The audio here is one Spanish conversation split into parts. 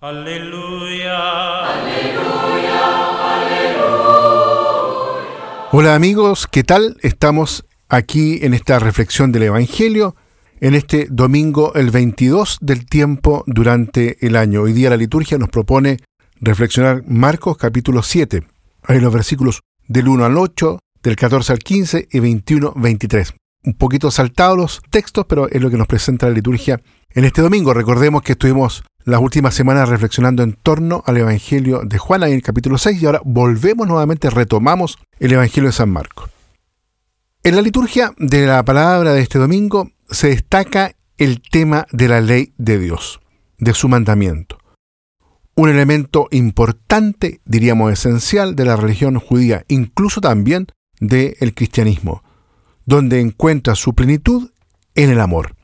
Aleluya. Hola amigos, ¿qué tal? Estamos aquí en esta reflexión del Evangelio en este domingo el 22 del tiempo durante el año. Hoy día la liturgia nos propone reflexionar Marcos capítulo 7, en los versículos del 1 al 8, del 14 al 15 y 21 23. Un poquito saltados los textos, pero es lo que nos presenta la liturgia en este domingo. Recordemos que estuvimos las últimas semanas reflexionando en torno al Evangelio de Juan en el capítulo 6 y ahora volvemos nuevamente, retomamos el Evangelio de San Marcos. En la liturgia de la palabra de este domingo se destaca el tema de la ley de Dios, de su mandamiento. Un elemento importante, diríamos esencial, de la religión judía, incluso también del cristianismo, donde encuentra su plenitud en el amor.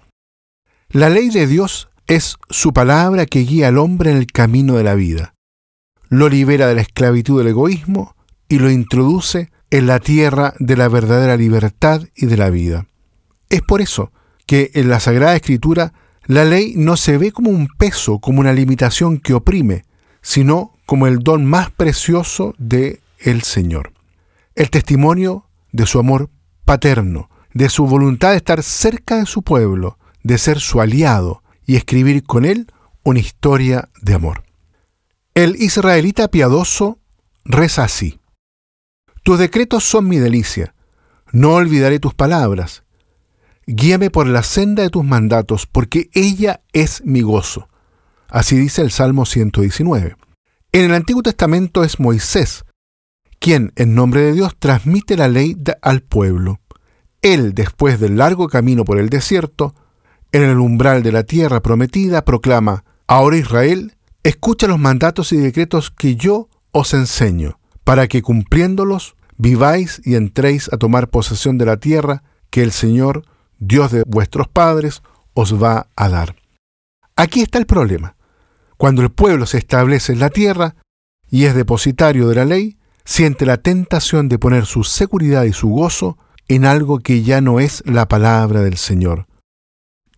La ley de Dios es su palabra que guía al hombre en el camino de la vida. Lo libera de la esclavitud del egoísmo y lo introduce en la tierra de la verdadera libertad y de la vida. Es por eso que en la Sagrada Escritura la ley no se ve como un peso, como una limitación que oprime, sino como el don más precioso de el Señor. El testimonio de su amor paterno, de su voluntad de estar cerca de su pueblo, de ser su aliado y escribir con él una historia de amor. El israelita piadoso reza así. Tus decretos son mi delicia. No olvidaré tus palabras. Guíame por la senda de tus mandatos, porque ella es mi gozo. Así dice el Salmo 119. En el Antiguo Testamento es Moisés, quien en nombre de Dios transmite la ley al pueblo. Él, después del largo camino por el desierto, en el umbral de la tierra prometida, proclama, Ahora Israel, escucha los mandatos y decretos que yo os enseño, para que cumpliéndolos viváis y entréis a tomar posesión de la tierra que el Señor Dios de vuestros padres, os va a dar. Aquí está el problema. Cuando el pueblo se establece en la tierra y es depositario de la ley, siente la tentación de poner su seguridad y su gozo en algo que ya no es la palabra del Señor,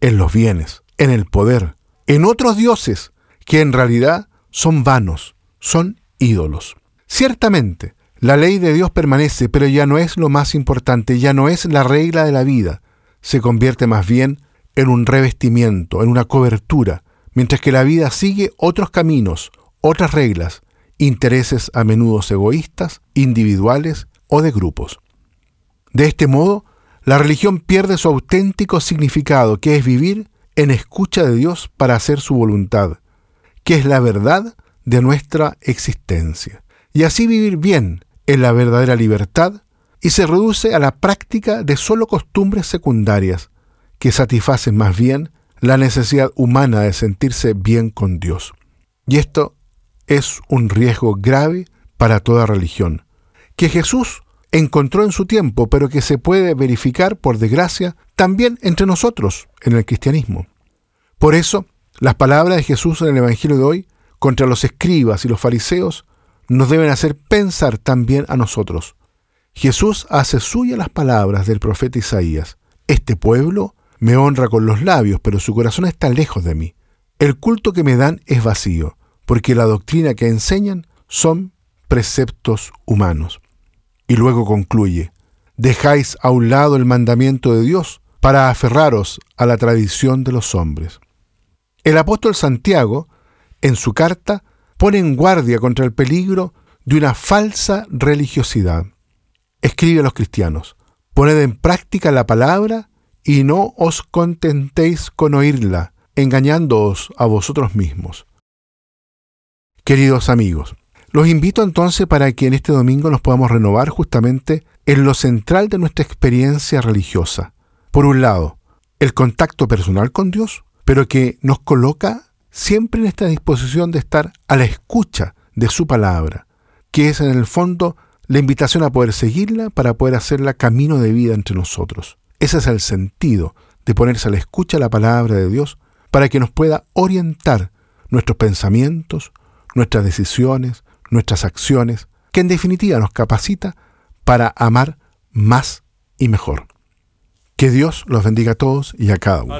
en los bienes, en el poder, en otros dioses que en realidad son vanos, son ídolos. Ciertamente, la ley de Dios permanece, pero ya no es lo más importante, ya no es la regla de la vida, se convierte más bien en un revestimiento, en una cobertura, mientras que la vida sigue otros caminos, otras reglas, intereses a menudo egoístas, individuales o de grupos. De este modo, la religión pierde su auténtico significado, que es vivir en escucha de Dios para hacer su voluntad, que es la verdad de nuestra existencia. Y así vivir bien en la verdadera libertad y se reduce a la práctica de solo costumbres secundarias que satisfacen más bien la necesidad humana de sentirse bien con Dios. Y esto es un riesgo grave para toda religión, que Jesús encontró en su tiempo, pero que se puede verificar, por desgracia, también entre nosotros en el cristianismo. Por eso, las palabras de Jesús en el Evangelio de hoy contra los escribas y los fariseos nos deben hacer pensar también a nosotros. Jesús hace suya las palabras del profeta Isaías. Este pueblo me honra con los labios, pero su corazón está lejos de mí. El culto que me dan es vacío, porque la doctrina que enseñan son preceptos humanos. Y luego concluye, dejáis a un lado el mandamiento de Dios para aferraros a la tradición de los hombres. El apóstol Santiago, en su carta, pone en guardia contra el peligro de una falsa religiosidad escribe a los cristianos, poned en práctica la palabra y no os contentéis con oírla, engañándoos a vosotros mismos. Queridos amigos, los invito entonces para que en este domingo nos podamos renovar justamente en lo central de nuestra experiencia religiosa. Por un lado, el contacto personal con Dios, pero que nos coloca siempre en esta disposición de estar a la escucha de su palabra, que es en el fondo la invitación a poder seguirla para poder hacerla camino de vida entre nosotros. Ese es el sentido de ponerse a la escucha la palabra de Dios para que nos pueda orientar nuestros pensamientos, nuestras decisiones, nuestras acciones, que en definitiva nos capacita para amar más y mejor. Que Dios los bendiga a todos y a cada uno.